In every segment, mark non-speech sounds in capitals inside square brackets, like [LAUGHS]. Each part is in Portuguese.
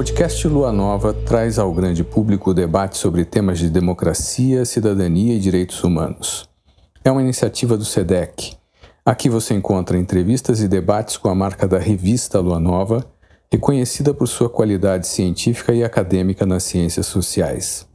podcast Lua Nova traz ao grande público o debate sobre temas de democracia, cidadania e direitos humanos. É uma iniciativa do SEDEC. Aqui você encontra entrevistas e debates com a marca da revista Lua Nova, reconhecida por sua qualidade científica e acadêmica nas ciências sociais.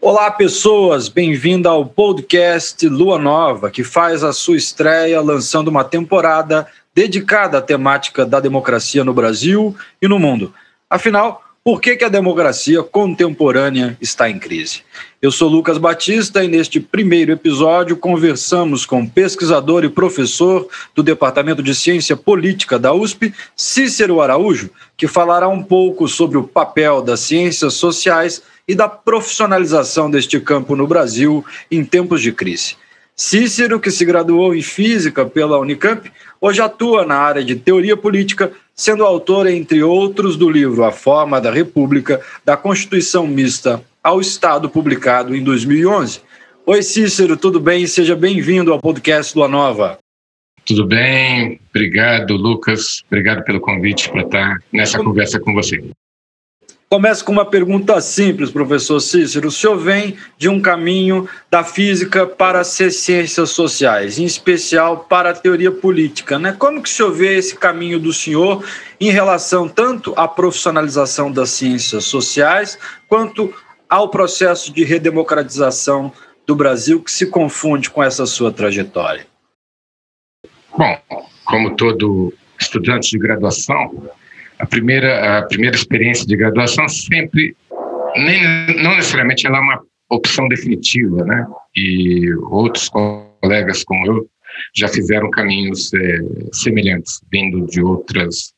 Olá, pessoas! Bem-vinda ao podcast Lua Nova, que faz a sua estreia lançando uma temporada dedicada à temática da democracia no Brasil e no mundo. Afinal, por que, que a democracia contemporânea está em crise? Eu sou Lucas Batista e neste primeiro episódio conversamos com pesquisador e professor do Departamento de Ciência Política da USP, Cícero Araújo, que falará um pouco sobre o papel das ciências sociais e da profissionalização deste campo no Brasil em tempos de crise. Cícero, que se graduou em Física pela Unicamp, hoje atua na área de teoria política, sendo autor, entre outros, do livro A Forma da República, da Constituição Mista ao Estado, publicado em 2011. Oi, Cícero, tudo bem? Seja bem-vindo ao podcast Lua Nova. Tudo bem, obrigado, Lucas. Obrigado pelo convite para estar nessa conversa com você. Começo com uma pergunta simples, professor Cícero. O senhor vem de um caminho da física para as ciências sociais, em especial para a teoria política. Né? Como que o senhor vê esse caminho do senhor em relação tanto à profissionalização das ciências sociais, quanto ao processo de redemocratização do Brasil, que se confunde com essa sua trajetória? Bom, como todo estudante de graduação, a primeira, a primeira experiência de graduação sempre, nem, não necessariamente ela é uma opção definitiva, né? E outros colegas como eu já fizeram caminhos é, semelhantes, vindo de outras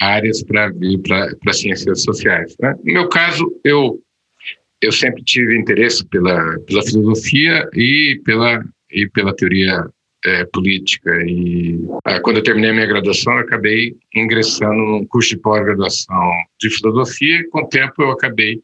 áreas para vir para as ciências sociais. Né? No meu caso, eu eu sempre tive interesse pela pela filosofia e pela e pela teoria é, política. E ah, quando eu terminei a minha graduação, acabei ingressando num curso de pós-graduação de filosofia e, com o tempo, eu acabei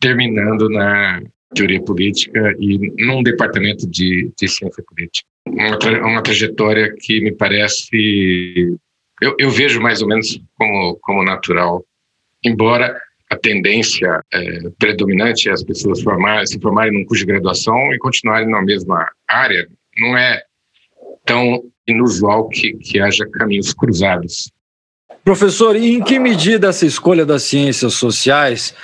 terminando na teoria política e num departamento de, de ciência política. Uma, tra uma trajetória que me parece. Eu, eu, vejo mais ou menos como, como natural, embora a tendência é, predominante é as pessoas formar, se formarem num curso de graduação e continuarem na mesma área. Não é tão inusual que, que haja caminhos cruzados. Professor, e em que medida essa escolha das ciências sociais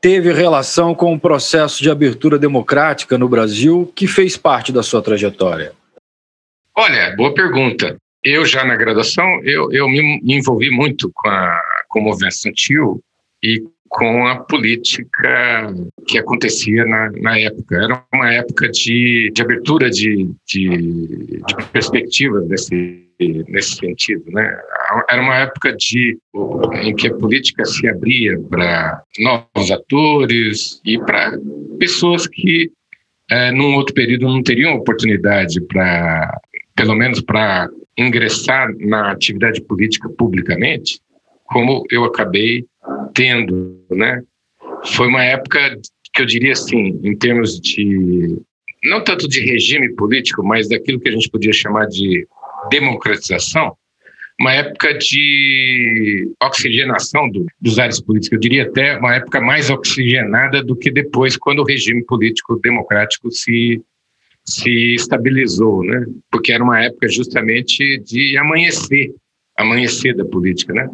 teve relação com o processo de abertura democrática no Brasil que fez parte da sua trajetória? Olha, boa pergunta. Eu já na graduação, eu, eu me envolvi muito com, a, com o movimento estudantil e com a política que acontecia na, na época. Era uma época de, de abertura de, de, de perspectivas nesse, nesse sentido. Né? Era uma época de, em que a política se abria para novos atores e para pessoas que, é, num outro período, não teriam oportunidade para, pelo menos para ingressar na atividade política publicamente, como eu acabei tendo, né? Foi uma época que eu diria assim, em termos de não tanto de regime político, mas daquilo que a gente podia chamar de democratização, uma época de oxigenação do, dos ares políticos. Eu diria até uma época mais oxigenada do que depois, quando o regime político democrático se, se estabilizou, né? Porque era uma época justamente de amanhecer, amanhecer da política, né?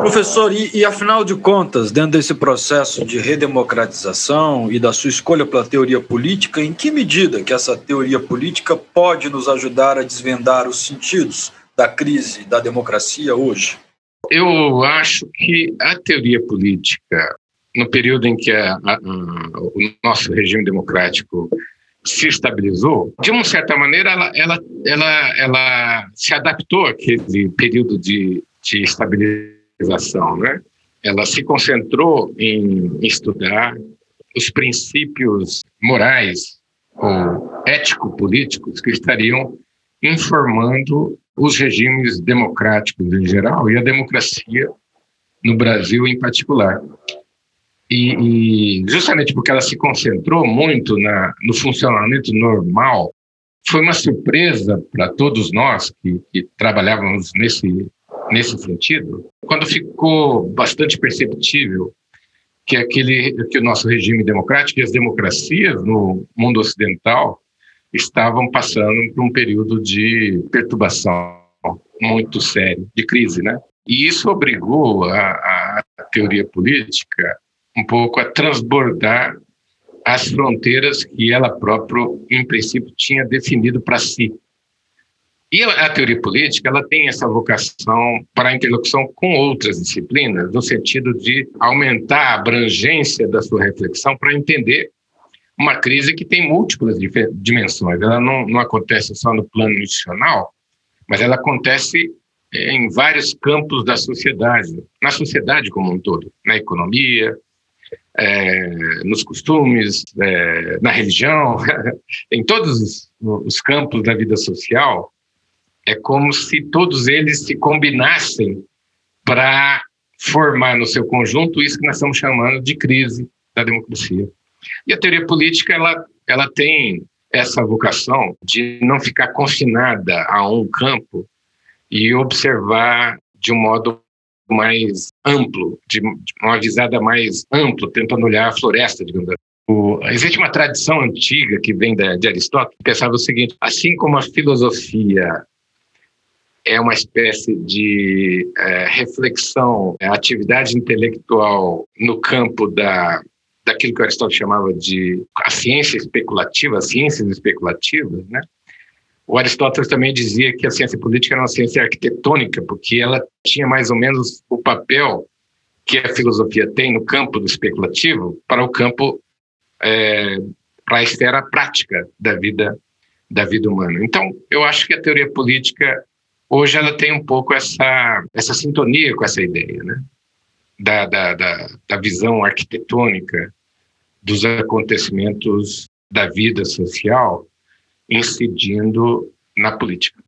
Professor, e, e, afinal de contas, dentro desse processo de redemocratização e da sua escolha pela teoria política, em que medida que essa teoria política pode nos ajudar a desvendar os sentidos da crise da democracia hoje? Eu acho que a teoria política, no período em que a, a, o nosso regime democrático se estabilizou, de uma certa maneira, ela, ela, ela, ela se adaptou àquele período de, de né? Ela se concentrou em estudar os princípios morais ou ético-políticos que estariam informando os regimes democráticos em geral e a democracia no Brasil em particular. E, e justamente porque ela se concentrou muito na, no funcionamento normal, foi uma surpresa para todos nós que, que trabalhávamos nesse nesse sentido, quando ficou bastante perceptível que aquele que o nosso regime democrático e as democracias no mundo ocidental estavam passando por um período de perturbação muito sério, de crise, né? E isso obrigou a, a teoria política um pouco a transbordar as fronteiras que ela própria, em princípio, tinha definido para si. E a, teoria política ela tem essa vocação para a interlocução com outras disciplinas, no sentido de aumentar a abrangência da sua reflexão para entender uma crise que tem múltiplas dimensões. Ela não, não acontece só no plano institucional, mas ela acontece eh, em vários campos da sociedade, na sociedade como um todo, na economia, é, nos costumes, é, na religião, [LAUGHS] em todos os, os campos da vida social, é como se todos eles se combinassem para formar no seu conjunto isso que nós estamos chamando de crise da democracia. E a teoria política ela, ela tem essa vocação de não ficar confinada a um campo e observar de um modo mais amplo, de uma visada mais ampla, tentando olhar a floresta, digamos assim. O, existe uma tradição antiga que vem da, de Aristóteles que pensava o seguinte: assim como a filosofia é uma espécie de é, reflexão, é, atividade intelectual no campo da, daquilo que Aristóteles chamava de a ciência especulativa, as ciências especulativas, né? O Aristóteles também dizia que a ciência política era uma ciência arquitetônica, porque ela tinha mais ou menos o papel que a filosofia tem no campo do especulativo para o campo, é, para a esfera prática da vida, da vida humana. Então, eu acho que a teoria política, hoje, ela tem um pouco essa, essa sintonia com essa ideia, né? Da, da, da, da visão arquitetônica dos acontecimentos da vida social incidindo na política.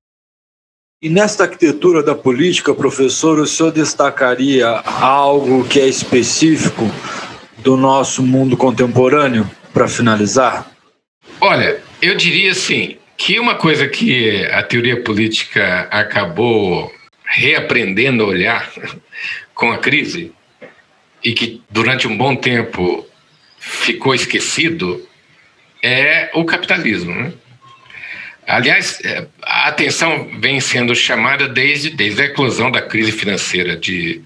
E nesta arquitetura da política, professor, o senhor destacaria algo que é específico do nosso mundo contemporâneo, para finalizar? Olha, eu diria assim que uma coisa que a teoria política acabou reaprendendo a olhar [LAUGHS] com a crise e que durante um bom tempo ficou esquecido é o capitalismo. Né? Aliás, é, a atenção vem sendo chamada desde, desde a eclosão da crise financeira de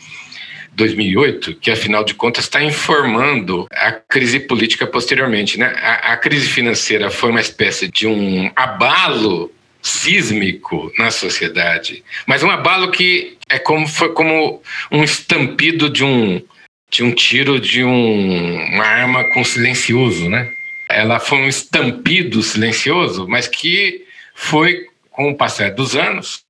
2008, que afinal de contas está informando a crise política posteriormente. Né? A, a crise financeira foi uma espécie de um abalo sísmico na sociedade, mas um abalo que é como foi como um estampido de um de um tiro de um, uma arma com silencioso, né? Ela foi um estampido silencioso, mas que foi, com o passar dos anos,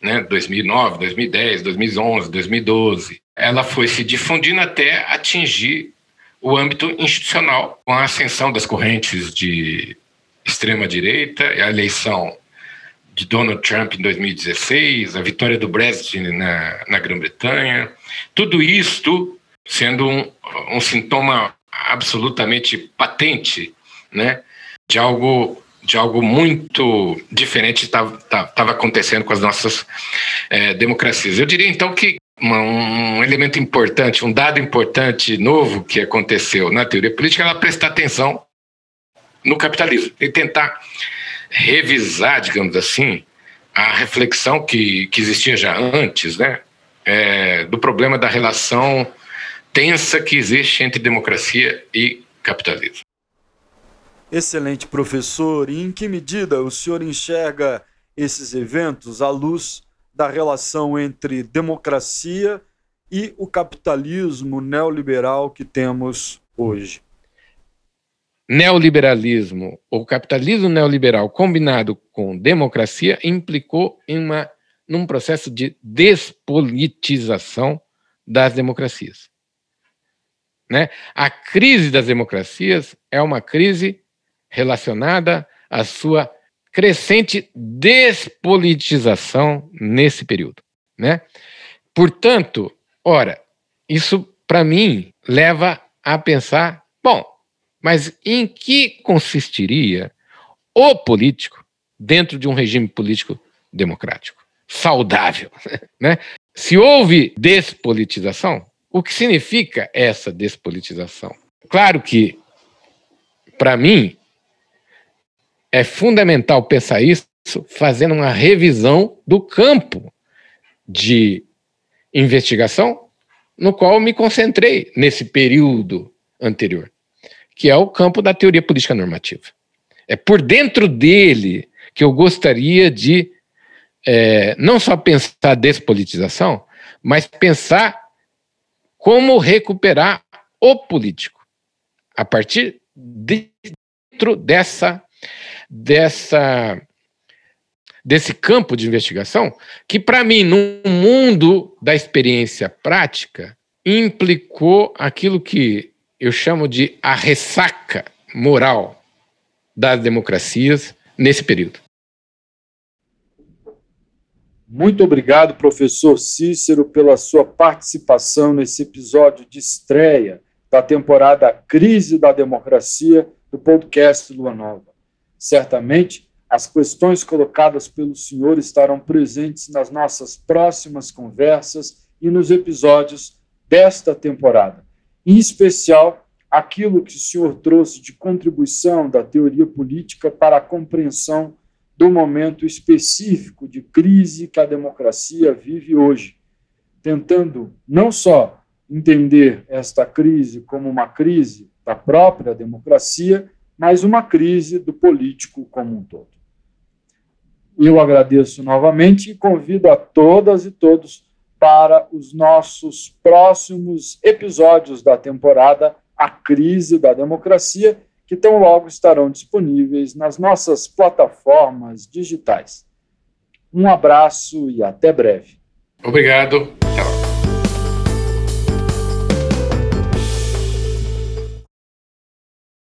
né, 2009, 2010, 2011, 2012, ela foi se difundindo até atingir o âmbito institucional, com a ascensão das correntes de extrema-direita, a eleição de Donald Trump em 2016, a vitória do Brexit na, na Grã-Bretanha, tudo isto sendo um, um sintoma absolutamente patente né, de algo de algo muito diferente estava acontecendo com as nossas é, democracias. Eu diria então que uma, um elemento importante, um dado importante novo que aconteceu na teoria política ela prestar atenção no capitalismo e tentar revisar, digamos assim, a reflexão que, que existia já antes, né, é, do problema da relação tensa que existe entre democracia e capitalismo. Excelente professor. E em que medida o senhor enxerga esses eventos à luz da relação entre democracia e o capitalismo neoliberal que temos hoje? Neoliberalismo ou capitalismo neoliberal combinado com democracia implicou em uma, num processo de despolitização das democracias. Né? A crise das democracias é uma crise relacionada à sua crescente despolitização nesse período, né? Portanto, ora, isso para mim leva a pensar, bom, mas em que consistiria o político dentro de um regime político democrático, saudável, [LAUGHS] né? Se houve despolitização, o que significa essa despolitização? Claro que, para mim, é fundamental pensar isso fazendo uma revisão do campo de investigação no qual eu me concentrei nesse período anterior, que é o campo da teoria política normativa. É por dentro dele que eu gostaria de é, não só pensar despolitização, mas pensar como recuperar o político a partir de, dentro dessa dessa desse campo de investigação que para mim no mundo da experiência prática implicou aquilo que eu chamo de a ressaca moral das democracias nesse período. Muito obrigado, professor Cícero, pela sua participação nesse episódio de estreia da temporada Crise da Democracia do podcast Lua Nova. Certamente, as questões colocadas pelo senhor estarão presentes nas nossas próximas conversas e nos episódios desta temporada. Em especial, aquilo que o senhor trouxe de contribuição da teoria política para a compreensão do momento específico de crise que a democracia vive hoje, tentando não só entender esta crise como uma crise da própria democracia, mas uma crise do político como um todo. Eu agradeço novamente e convido a todas e todos para os nossos próximos episódios da temporada A Crise da Democracia que tão logo estarão disponíveis nas nossas plataformas digitais. Um abraço e até breve. Obrigado. Tchau.